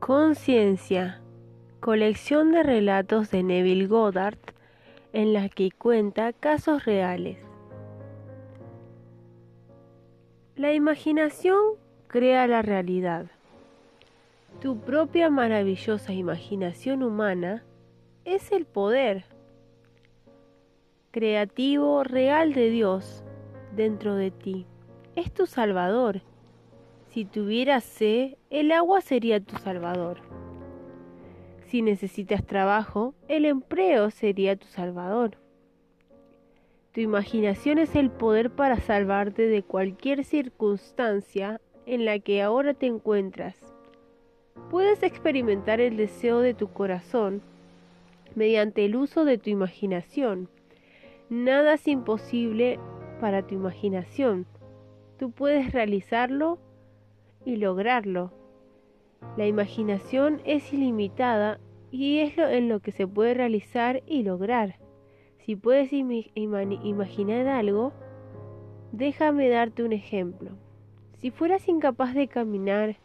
Conciencia, colección de relatos de Neville Goddard en la que cuenta casos reales. La imaginación crea la realidad. Tu propia maravillosa imaginación humana es el poder creativo real de Dios dentro de ti. Es tu salvador. Si tuvieras sed, el agua sería tu salvador. Si necesitas trabajo, el empleo sería tu salvador. Tu imaginación es el poder para salvarte de cualquier circunstancia en la que ahora te encuentras. Puedes experimentar el deseo de tu corazón mediante el uso de tu imaginación. Nada es imposible para tu imaginación. Tú puedes realizarlo y lograrlo. La imaginación es ilimitada y es lo en lo que se puede realizar y lograr. Si puedes imaginar algo, déjame darte un ejemplo. Si fueras incapaz de caminar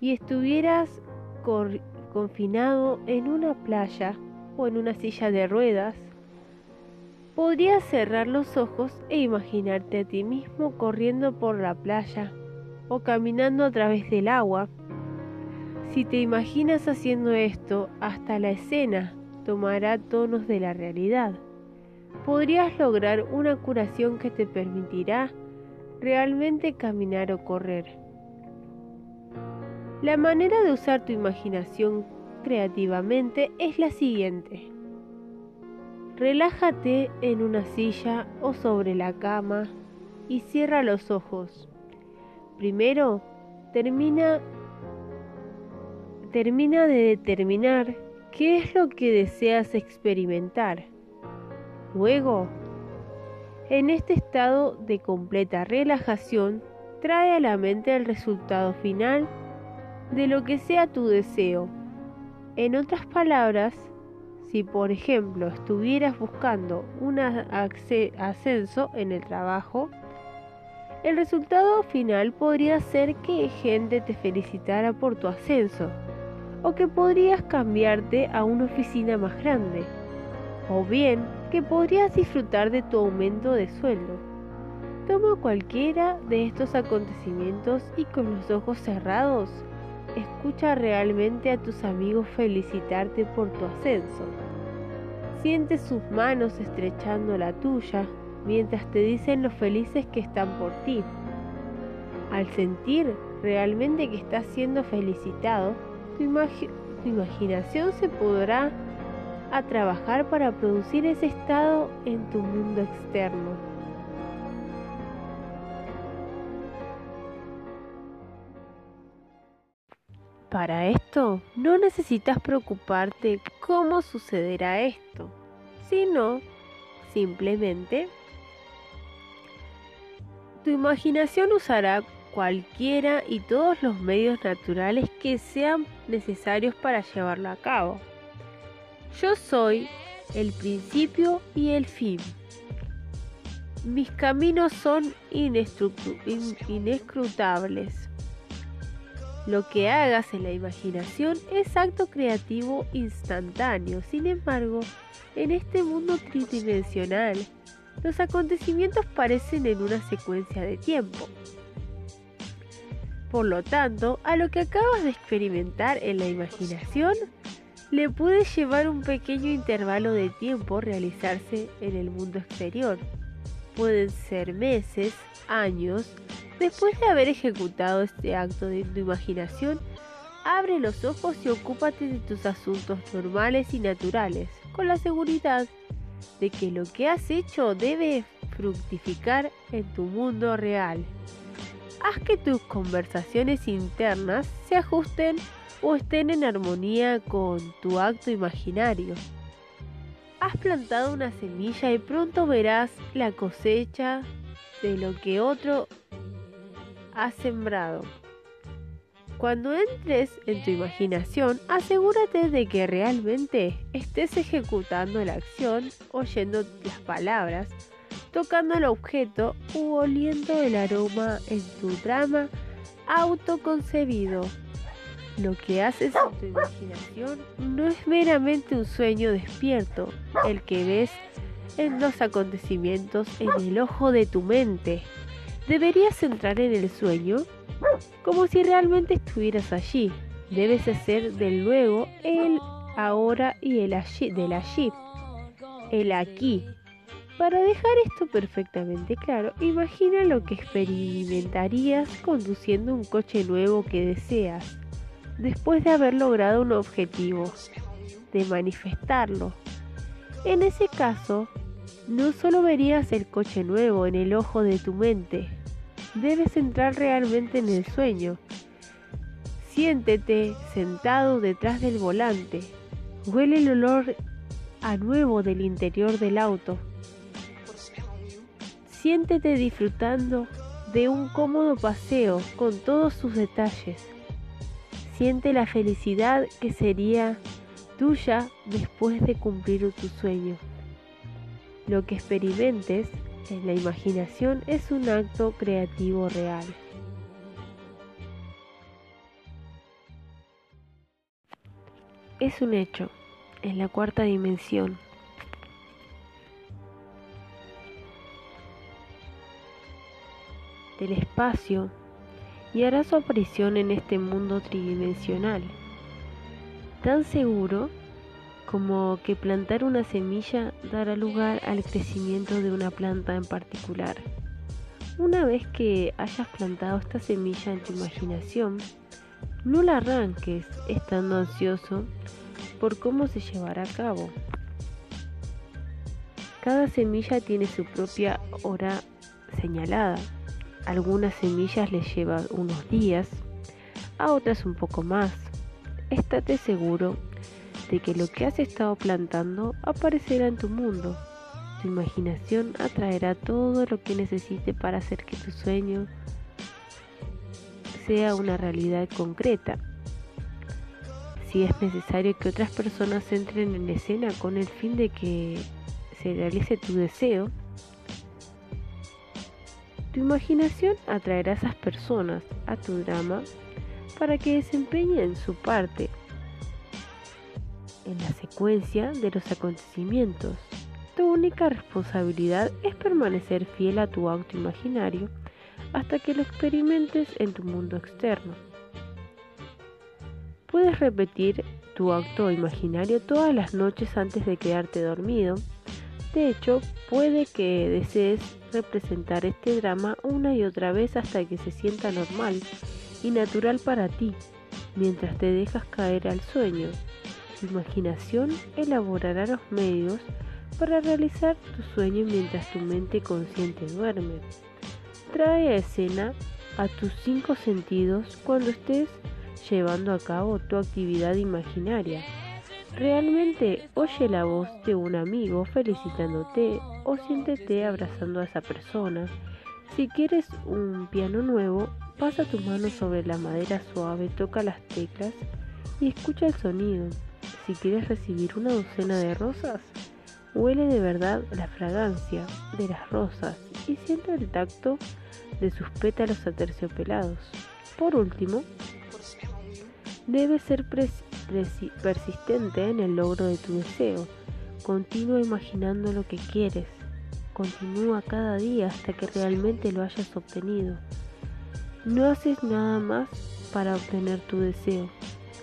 y estuvieras confinado en una playa o en una silla de ruedas, podrías cerrar los ojos e imaginarte a ti mismo corriendo por la playa o caminando a través del agua. Si te imaginas haciendo esto, hasta la escena tomará tonos de la realidad. Podrías lograr una curación que te permitirá realmente caminar o correr. La manera de usar tu imaginación creativamente es la siguiente. Relájate en una silla o sobre la cama y cierra los ojos. Primero, termina termina de determinar qué es lo que deseas experimentar. Luego, en este estado de completa relajación, trae a la mente el resultado final de lo que sea tu deseo. En otras palabras, si por ejemplo estuvieras buscando un ascenso en el trabajo, el resultado final podría ser que gente te felicitara por tu ascenso, o que podrías cambiarte a una oficina más grande, o bien que podrías disfrutar de tu aumento de sueldo. Toma cualquiera de estos acontecimientos y con los ojos cerrados, escucha realmente a tus amigos felicitarte por tu ascenso. Siente sus manos estrechando la tuya mientras te dicen lo felices que están por ti. Al sentir realmente que estás siendo felicitado, tu, tu imaginación se podrá a trabajar para producir ese estado en tu mundo externo. Para esto no necesitas preocuparte cómo sucederá esto, sino simplemente tu imaginación usará cualquiera y todos los medios naturales que sean necesarios para llevarlo a cabo. Yo soy el principio y el fin. Mis caminos son inescrutables. Lo que hagas en la imaginación es acto creativo instantáneo. Sin embargo, en este mundo tridimensional, los acontecimientos parecen en una secuencia de tiempo. Por lo tanto, a lo que acabas de experimentar en la imaginación, le puede llevar un pequeño intervalo de tiempo realizarse en el mundo exterior. Pueden ser meses, años. Después de haber ejecutado este acto de tu imaginación, abre los ojos y ocúpate de tus asuntos normales y naturales, con la seguridad de que lo que has hecho debe fructificar en tu mundo real. Haz que tus conversaciones internas se ajusten o estén en armonía con tu acto imaginario. Has plantado una semilla y pronto verás la cosecha de lo que otro ha sembrado. Cuando entres en tu imaginación, asegúrate de que realmente estés ejecutando la acción, oyendo las palabras, tocando el objeto u oliendo el aroma en tu drama autoconcebido. Lo que haces en tu imaginación no es meramente un sueño despierto, el que ves en los acontecimientos en el ojo de tu mente. Deberías entrar en el sueño como si realmente estuvieras allí. Debes hacer del luego el ahora y el allí, del allí, el aquí. Para dejar esto perfectamente claro, imagina lo que experimentarías conduciendo un coche nuevo que deseas después de haber logrado un objetivo, de manifestarlo. En ese caso, no solo verías el coche nuevo en el ojo de tu mente, debes entrar realmente en el sueño. Siéntete sentado detrás del volante, huele el olor a nuevo del interior del auto. Siéntete disfrutando de un cómodo paseo con todos sus detalles Siente la felicidad que sería tuya después de cumplir tu sueño. Lo que experimentes la imaginación es un acto creativo real. Es un hecho en la cuarta dimensión. del espacio y hará su aparición en este mundo tridimensional. Tan seguro como que plantar una semilla dará lugar al crecimiento de una planta en particular. Una vez que hayas plantado esta semilla en tu imaginación, no la arranques estando ansioso por cómo se llevará a cabo. Cada semilla tiene su propia hora señalada algunas semillas les lleva unos días, a otras un poco más. Estate seguro de que lo que has estado plantando aparecerá en tu mundo. Tu imaginación atraerá todo lo que necesite para hacer que tu sueño sea una realidad concreta. Si es necesario que otras personas entren en escena con el fin de que se realice tu deseo, tu imaginación atraerá a esas personas a tu drama para que desempeñen su parte en la secuencia de los acontecimientos. Tu única responsabilidad es permanecer fiel a tu auto imaginario hasta que lo experimentes en tu mundo externo. Puedes repetir tu auto imaginario todas las noches antes de quedarte dormido. De hecho, puede que desees representar este drama una y otra vez hasta que se sienta normal y natural para ti, mientras te dejas caer al sueño. Tu imaginación elaborará los medios para realizar tu sueño mientras tu mente consciente duerme. Trae a escena a tus cinco sentidos cuando estés llevando a cabo tu actividad imaginaria. Realmente oye la voz de un amigo felicitándote o siéntete abrazando a esa persona. Si quieres un piano nuevo, pasa tu mano sobre la madera suave, toca las teclas y escucha el sonido. Si quieres recibir una docena de rosas, huele de verdad la fragancia de las rosas y siente el tacto de sus pétalos aterciopelados. Por último, debe ser persistente en el logro de tu deseo. Continúa imaginando lo que quieres. Continúa cada día hasta que realmente lo hayas obtenido. No haces nada más para obtener tu deseo.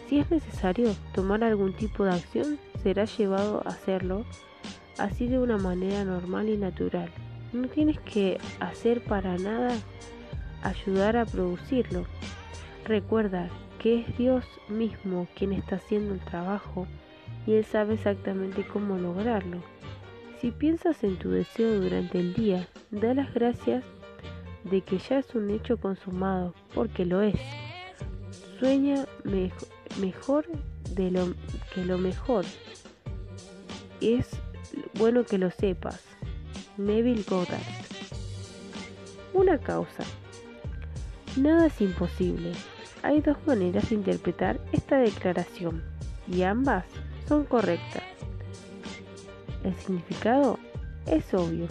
Si es necesario tomar algún tipo de acción, serás llevado a hacerlo así de una manera normal y natural. No tienes que hacer para nada ayudar a producirlo. Recuerda que es Dios mismo quien está haciendo el trabajo y Él sabe exactamente cómo lograrlo. Si piensas en tu deseo durante el día, da las gracias de que ya es un hecho consumado, porque lo es. Sueña mejor de lo que lo mejor. Es bueno que lo sepas. Neville Goddard. Una causa. Nada es imposible. Hay dos maneras de interpretar esta declaración y ambas son correctas. El significado es obvio.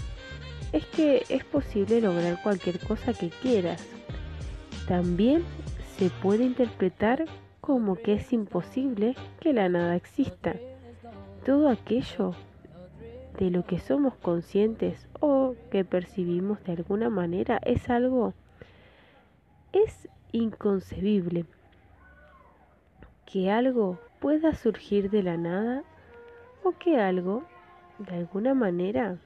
Es que es posible lograr cualquier cosa que quieras. También se puede interpretar como que es imposible que la nada exista. Todo aquello de lo que somos conscientes o que percibimos de alguna manera es algo, es inconcebible que algo pueda surgir de la nada o que algo, de alguna manera,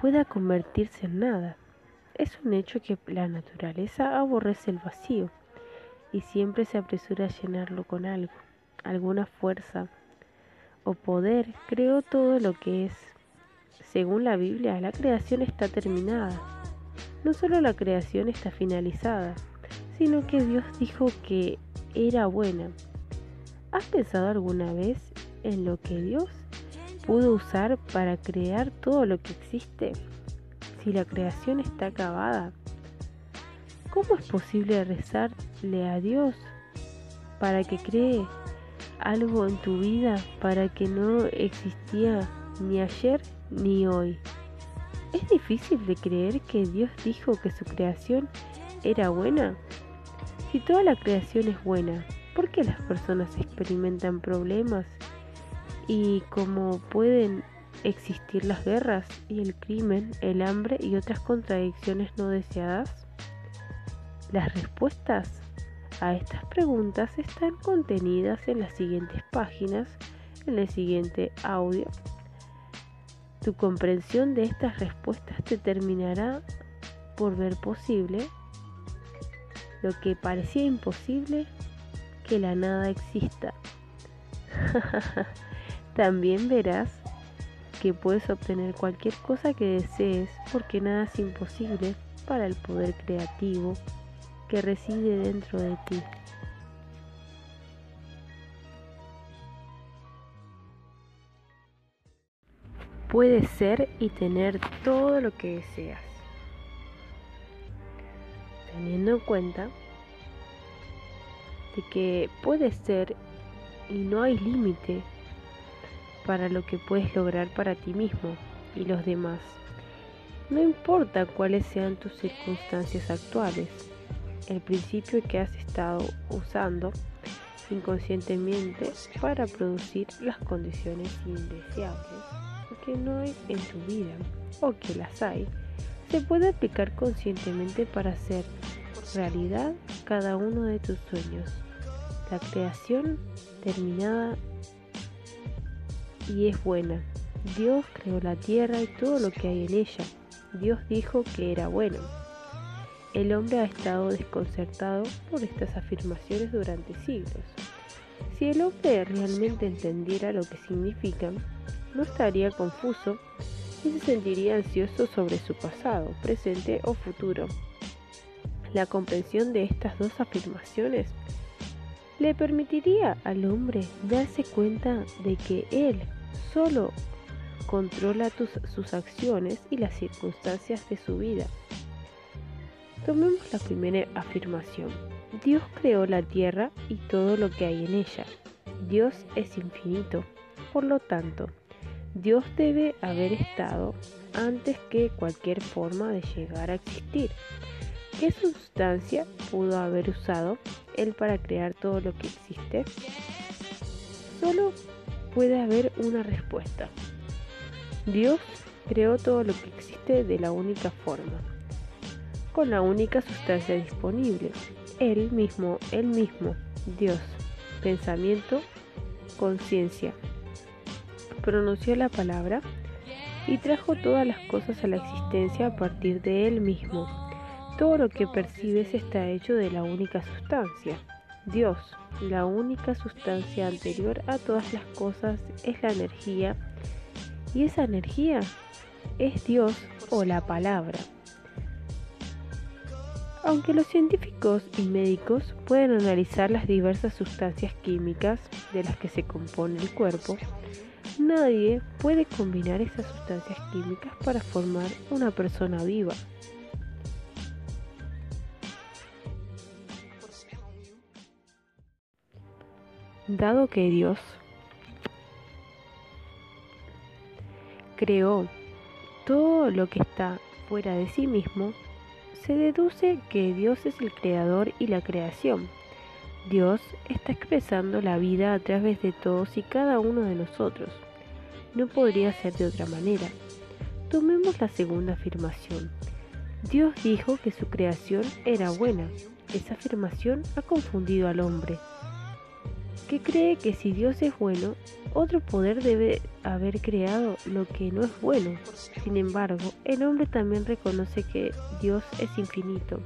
pueda convertirse en nada. Es un hecho que la naturaleza aborrece el vacío y siempre se apresura a llenarlo con algo, alguna fuerza o poder creó todo lo que es. Según la Biblia, la creación está terminada. No solo la creación está finalizada, sino que Dios dijo que era buena. ¿Has pensado alguna vez en lo que Dios pudo usar para crear todo lo que existe? Si la creación está acabada, ¿cómo es posible rezarle a Dios para que cree algo en tu vida para que no existía ni ayer ni hoy? ¿Es difícil de creer que Dios dijo que su creación era buena? Si toda la creación es buena, ¿por qué las personas experimentan problemas? Y cómo pueden existir las guerras y el crimen, el hambre y otras contradicciones no deseadas? Las respuestas a estas preguntas están contenidas en las siguientes páginas, en el siguiente audio. Tu comprensión de estas respuestas determinará por ver posible lo que parecía imposible, que la nada exista. También verás que puedes obtener cualquier cosa que desees porque nada es imposible para el poder creativo que reside dentro de ti. Puedes ser y tener todo lo que deseas teniendo en cuenta de que puede ser y no hay límite para lo que puedes lograr para ti mismo y los demás. No importa cuáles sean tus circunstancias actuales, el principio que has estado usando inconscientemente para producir las condiciones indeseables que no hay en tu vida o que las hay se puede aplicar conscientemente para hacer realidad cada uno de tus sueños. La creación terminada y es buena. Dios creó la tierra y todo lo que hay en ella. Dios dijo que era bueno. El hombre ha estado desconcertado por estas afirmaciones durante siglos. Si el hombre realmente entendiera lo que significan, no estaría confuso y se sentiría ansioso sobre su pasado, presente o futuro. La comprensión de estas dos afirmaciones le permitiría al hombre darse cuenta de que él solo controla sus acciones y las circunstancias de su vida. Tomemos la primera afirmación. Dios creó la tierra y todo lo que hay en ella. Dios es infinito. Por lo tanto, Dios debe haber estado antes que cualquier forma de llegar a existir. ¿Qué sustancia pudo haber usado Él para crear todo lo que existe? Solo puede haber una respuesta. Dios creó todo lo que existe de la única forma, con la única sustancia disponible. Él mismo, Él mismo, Dios, pensamiento, conciencia pronunció la palabra y trajo todas las cosas a la existencia a partir de él mismo. Todo lo que percibes está hecho de la única sustancia. Dios, la única sustancia anterior a todas las cosas, es la energía y esa energía es Dios o la palabra. Aunque los científicos y médicos pueden analizar las diversas sustancias químicas de las que se compone el cuerpo, Nadie puede combinar esas sustancias químicas para formar una persona viva. Dado que Dios creó todo lo que está fuera de sí mismo, se deduce que Dios es el creador y la creación. Dios está expresando la vida a través de todos y cada uno de nosotros. No podría ser de otra manera. Tomemos la segunda afirmación. Dios dijo que su creación era buena. Esa afirmación ha confundido al hombre, que cree que si Dios es bueno, otro poder debe haber creado lo que no es bueno. Sin embargo, el hombre también reconoce que Dios es infinito,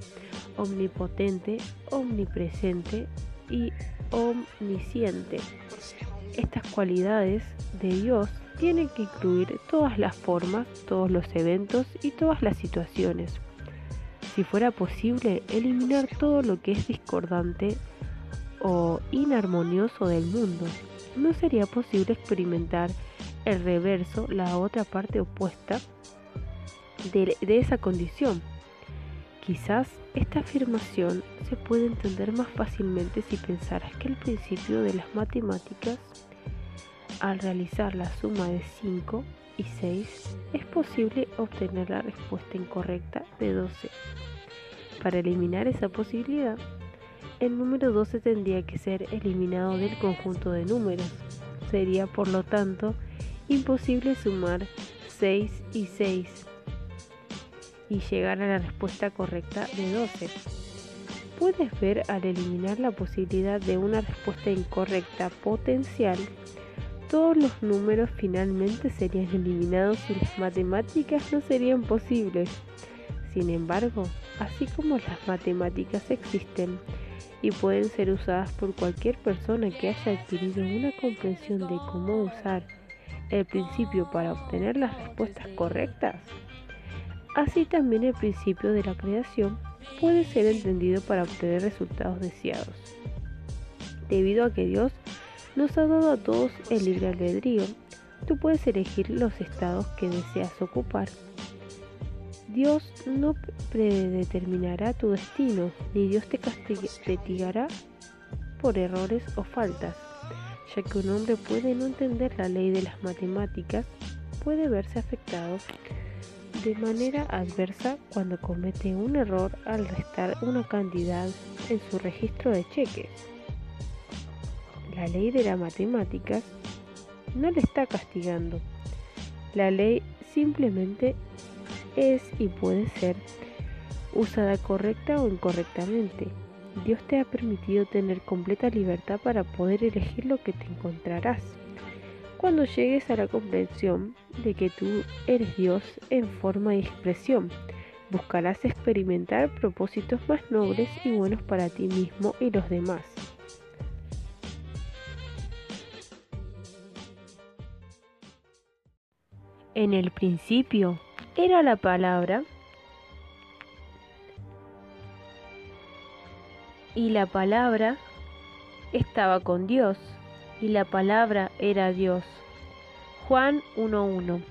omnipotente, omnipresente y omnisciente. Estas cualidades de Dios tienen que incluir todas las formas, todos los eventos y todas las situaciones. Si fuera posible, eliminar todo lo que es discordante o inarmonioso del mundo, no sería posible experimentar el reverso, la otra parte opuesta de, de esa condición. Quizás esta afirmación se puede entender más fácilmente si pensaras que el principio de las matemáticas, al realizar la suma de 5 y 6, es posible obtener la respuesta incorrecta de 12. Para eliminar esa posibilidad, el número 12 tendría que ser eliminado del conjunto de números. Sería, por lo tanto, imposible sumar 6 y 6 y llegar a la respuesta correcta de 12. Puedes ver al eliminar la posibilidad de una respuesta incorrecta potencial, todos los números finalmente serían eliminados y las matemáticas no serían posibles. Sin embargo, así como las matemáticas existen, y pueden ser usadas por cualquier persona que haya adquirido una comprensión de cómo usar el principio para obtener las respuestas correctas. Así también el principio de la creación puede ser entendido para obtener resultados deseados. Debido a que Dios nos ha dado a todos el libre albedrío, tú puedes elegir los estados que deseas ocupar Dios no predeterminará tu destino, ni Dios te castigará por errores o faltas, ya que un hombre puede no entender la ley de las matemáticas, puede verse afectado de manera adversa cuando comete un error al restar una cantidad en su registro de cheques. La ley de las matemáticas no le está castigando. La ley simplemente es y puede ser usada correcta o incorrectamente. Dios te ha permitido tener completa libertad para poder elegir lo que te encontrarás. Cuando llegues a la comprensión de que tú eres Dios en forma y expresión, buscarás experimentar propósitos más nobles y buenos para ti mismo y los demás. En el principio era la palabra y la palabra estaba con Dios y la palabra era Dios. Juan 1.1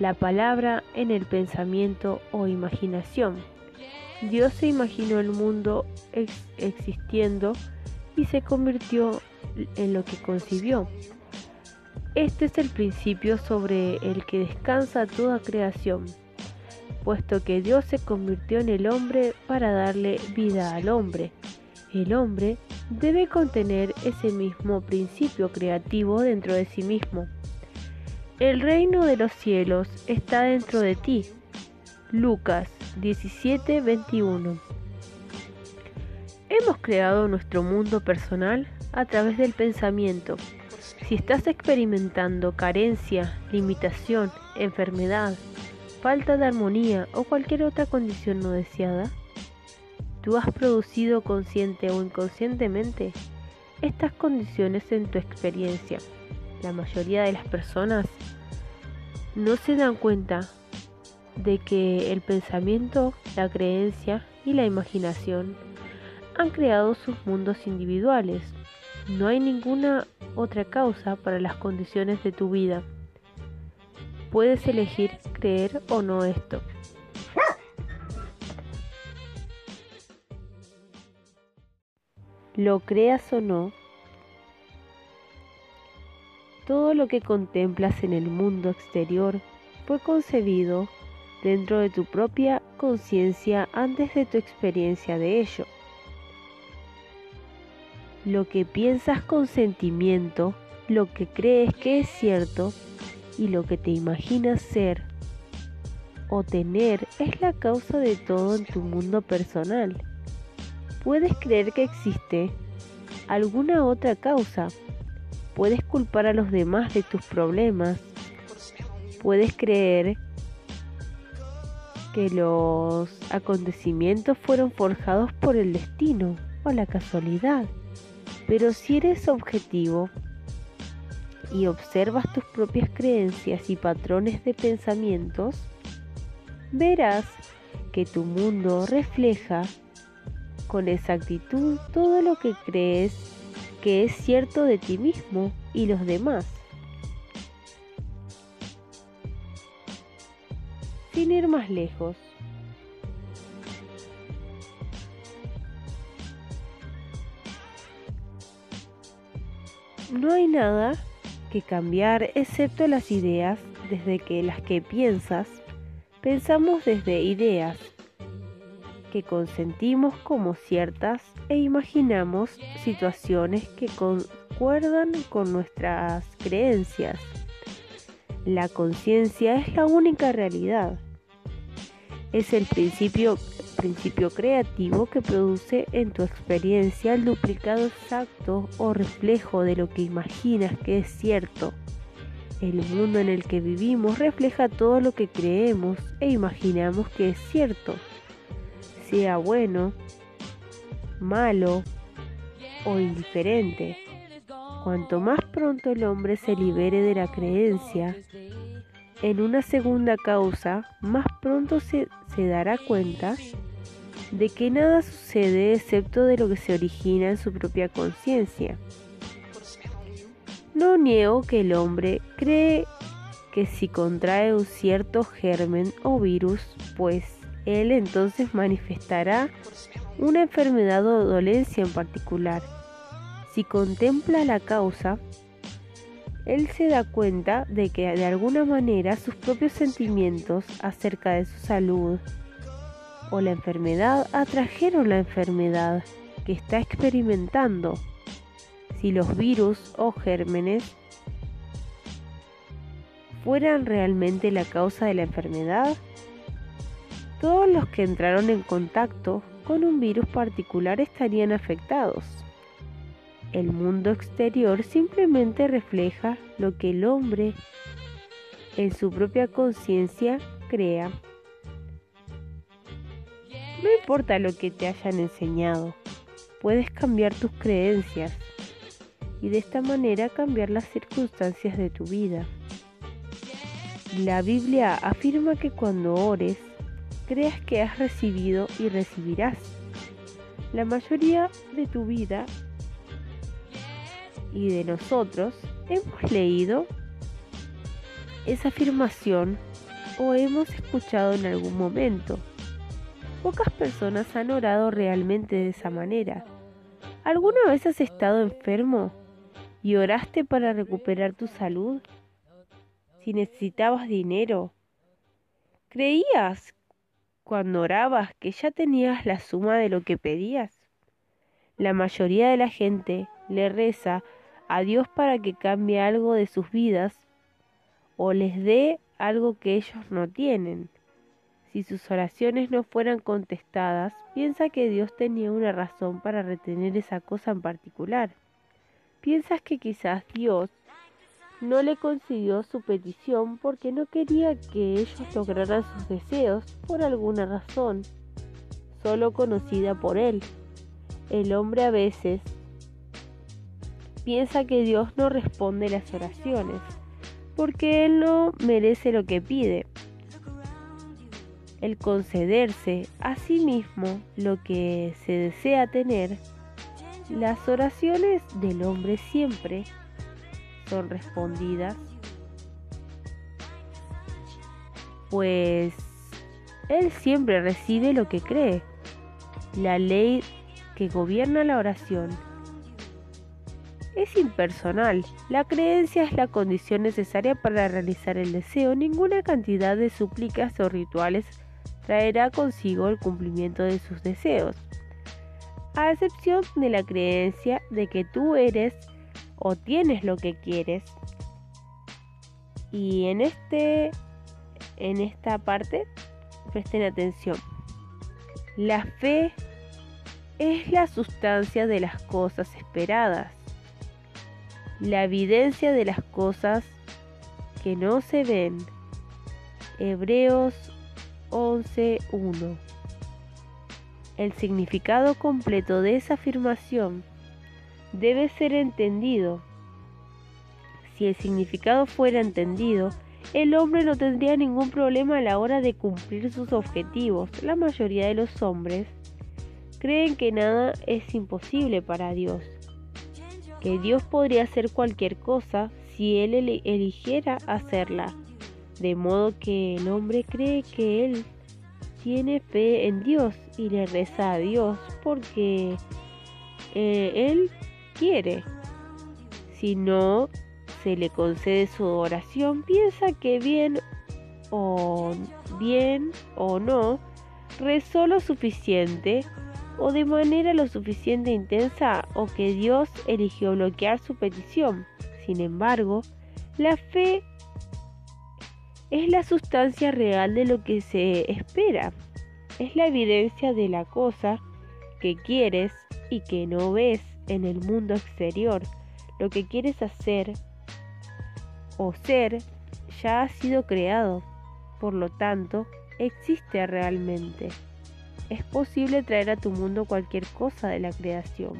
La palabra en el pensamiento o imaginación. Dios se imaginó el mundo existiendo y se convirtió en lo que concibió. Este es el principio sobre el que descansa toda creación, puesto que Dios se convirtió en el hombre para darle vida al hombre. El hombre debe contener ese mismo principio creativo dentro de sí mismo. El reino de los cielos está dentro de ti. Lucas 17:21 Hemos creado nuestro mundo personal a través del pensamiento si estás experimentando carencia, limitación, enfermedad, falta de armonía o cualquier otra condición no deseada, tú has producido consciente o inconscientemente estas condiciones en tu experiencia. La mayoría de las personas no se dan cuenta de que el pensamiento, la creencia y la imaginación han creado sus mundos individuales. No hay ninguna otra causa para las condiciones de tu vida. Puedes elegir creer o no esto. Lo creas o no, todo lo que contemplas en el mundo exterior fue concebido dentro de tu propia conciencia antes de tu experiencia de ello. Lo que piensas con sentimiento, lo que crees que es cierto y lo que te imaginas ser o tener es la causa de todo en tu mundo personal. Puedes creer que existe alguna otra causa. Puedes culpar a los demás de tus problemas. Puedes creer que los acontecimientos fueron forjados por el destino o la casualidad. Pero si eres objetivo y observas tus propias creencias y patrones de pensamientos, verás que tu mundo refleja con exactitud todo lo que crees que es cierto de ti mismo y los demás. Sin ir más lejos, no hay nada que cambiar excepto las ideas desde que las que piensas, pensamos desde ideas que consentimos como ciertas e imaginamos situaciones que concuerdan con nuestras creencias. La conciencia es la única realidad. Es el principio, principio creativo que produce en tu experiencia el duplicado exacto o reflejo de lo que imaginas que es cierto. El mundo en el que vivimos refleja todo lo que creemos e imaginamos que es cierto sea bueno, malo o indiferente. Cuanto más pronto el hombre se libere de la creencia en una segunda causa, más pronto se, se dará cuenta de que nada sucede excepto de lo que se origina en su propia conciencia. No niego que el hombre cree que si contrae un cierto germen o virus, pues él entonces manifestará una enfermedad o dolencia en particular. Si contempla la causa, él se da cuenta de que de alguna manera sus propios sentimientos acerca de su salud o la enfermedad atrajeron la enfermedad que está experimentando. Si los virus o gérmenes fueran realmente la causa de la enfermedad, todos los que entraron en contacto con un virus particular estarían afectados. El mundo exterior simplemente refleja lo que el hombre en su propia conciencia crea. No importa lo que te hayan enseñado, puedes cambiar tus creencias y de esta manera cambiar las circunstancias de tu vida. La Biblia afirma que cuando ores, creas que has recibido y recibirás. La mayoría de tu vida y de nosotros hemos leído esa afirmación o hemos escuchado en algún momento. Pocas personas han orado realmente de esa manera. ¿Alguna vez has estado enfermo y oraste para recuperar tu salud? Si necesitabas dinero, ¿creías cuando orabas que ya tenías la suma de lo que pedías? La mayoría de la gente le reza a Dios para que cambie algo de sus vidas o les dé algo que ellos no tienen. Si sus oraciones no fueran contestadas, piensa que Dios tenía una razón para retener esa cosa en particular. Piensas que quizás Dios no le concedió su petición porque no quería que ellos lograran sus deseos por alguna razón, solo conocida por él. El hombre a veces piensa que Dios no responde las oraciones porque él no merece lo que pide. El concederse a sí mismo lo que se desea tener, las oraciones del hombre siempre son respondidas, pues él siempre recibe lo que cree. La ley que gobierna la oración es impersonal. La creencia es la condición necesaria para realizar el deseo. Ninguna cantidad de súplicas o rituales traerá consigo el cumplimiento de sus deseos. a excepción de la creencia de que tú eres o tienes lo que quieres. Y en este en esta parte presten atención. La fe es la sustancia de las cosas esperadas, la evidencia de las cosas que no se ven. Hebreos 11.1 El significado completo de esa afirmación debe ser entendido. Si el significado fuera entendido, el hombre no tendría ningún problema a la hora de cumplir sus objetivos. La mayoría de los hombres creen que nada es imposible para Dios, que Dios podría hacer cualquier cosa si Él eligiera hacerla, de modo que el hombre cree que Él tiene fe en Dios y le reza a Dios porque eh, Él quiere. Si no se le concede su oración, piensa que bien o bien o no rezó lo suficiente o de manera lo suficiente intensa o que Dios eligió bloquear su petición. Sin embargo, la fe es la sustancia real de lo que se espera. Es la evidencia de la cosa que quieres y que no ves en el mundo exterior. Lo que quieres hacer o ser ya ha sido creado. Por lo tanto, existe realmente. Es posible traer a tu mundo cualquier cosa de la creación.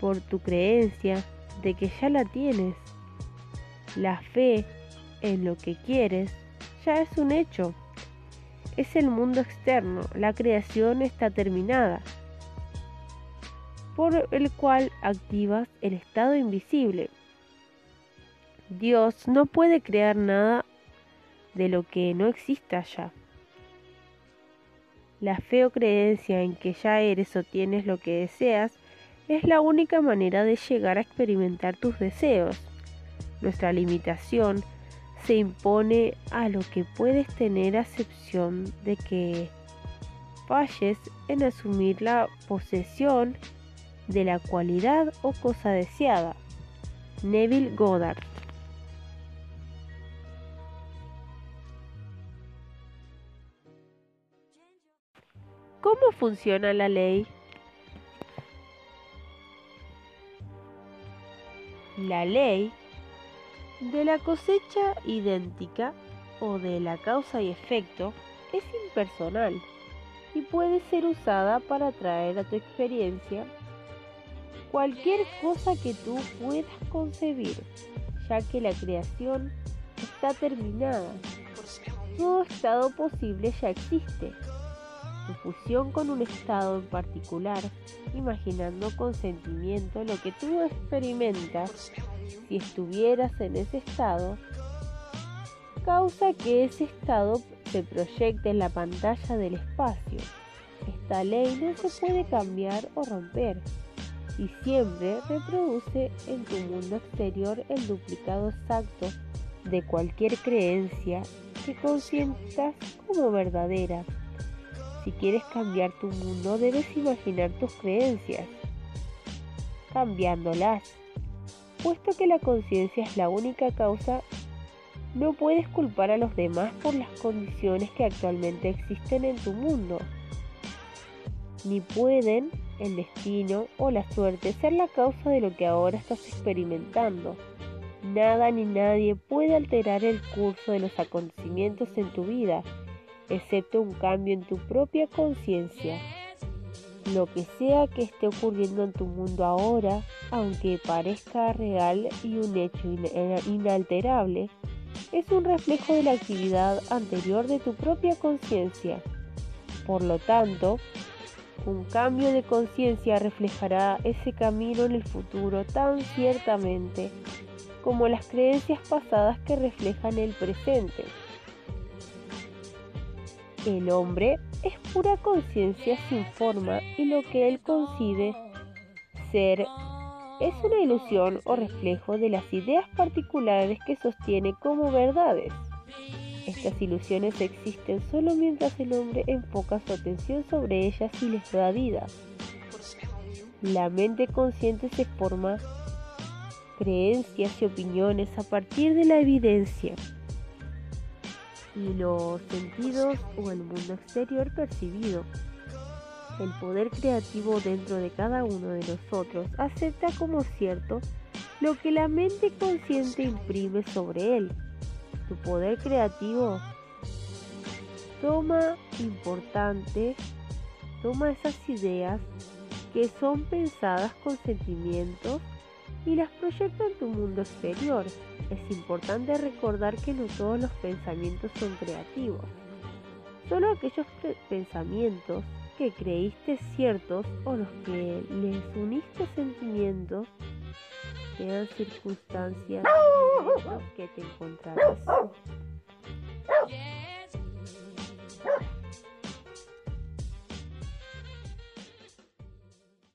Por tu creencia de que ya la tienes. La fe en lo que quieres ya es un hecho. Es el mundo externo, la creación está terminada por el cual activas el estado invisible. Dios no puede crear nada de lo que no exista ya. La fe o creencia en que ya eres o tienes lo que deseas es la única manera de llegar a experimentar tus deseos. Nuestra limitación se impone a lo que puedes tener acepción de que falles en asumir la posesión de la cualidad o cosa deseada. Neville Goddard ¿Cómo funciona la ley? La ley de la cosecha idéntica o de la causa y efecto es impersonal y puede ser usada para traer a tu experiencia cualquier cosa que tú puedas concebir, ya que la creación está terminada. Todo estado posible ya existe. Tu fusión con un estado en particular, imaginando con sentimiento lo que tú experimentas si estuvieras en ese estado, causa que ese estado se proyecte en la pantalla del espacio. Esta ley no se puede cambiar o romper y siempre reproduce en tu mundo exterior el duplicado exacto de cualquier creencia que consientas como verdadera. Si quieres cambiar tu mundo debes imaginar tus creencias, cambiándolas. Puesto que la conciencia es la única causa, no puedes culpar a los demás por las condiciones que actualmente existen en tu mundo, ni pueden el destino o la suerte ser la causa de lo que ahora estás experimentando. Nada ni nadie puede alterar el curso de los acontecimientos en tu vida, excepto un cambio en tu propia conciencia. Lo que sea que esté ocurriendo en tu mundo ahora, aunque parezca real y un hecho eh, inalterable, es un reflejo de la actividad anterior de tu propia conciencia. Por lo tanto, un cambio de conciencia reflejará ese camino en el futuro tan ciertamente como las creencias pasadas que reflejan el presente. El hombre es pura conciencia sin forma y lo que él concibe ser es una ilusión o reflejo de las ideas particulares que sostiene como verdades. Estas ilusiones existen solo mientras el hombre enfoca su atención sobre ellas y les da vida. La mente consciente se forma creencias y opiniones a partir de la evidencia y los sentidos o el mundo exterior percibido. El poder creativo dentro de cada uno de nosotros acepta como cierto lo que la mente consciente imprime sobre él. Tu poder creativo toma importante, toma esas ideas que son pensadas con sentimientos y las proyecta en tu mundo exterior. Es importante recordar que no todos los pensamientos son creativos. Solo aquellos pensamientos que creíste ciertos o los que les uniste sentimientos sean circunstancias que te encontrarás.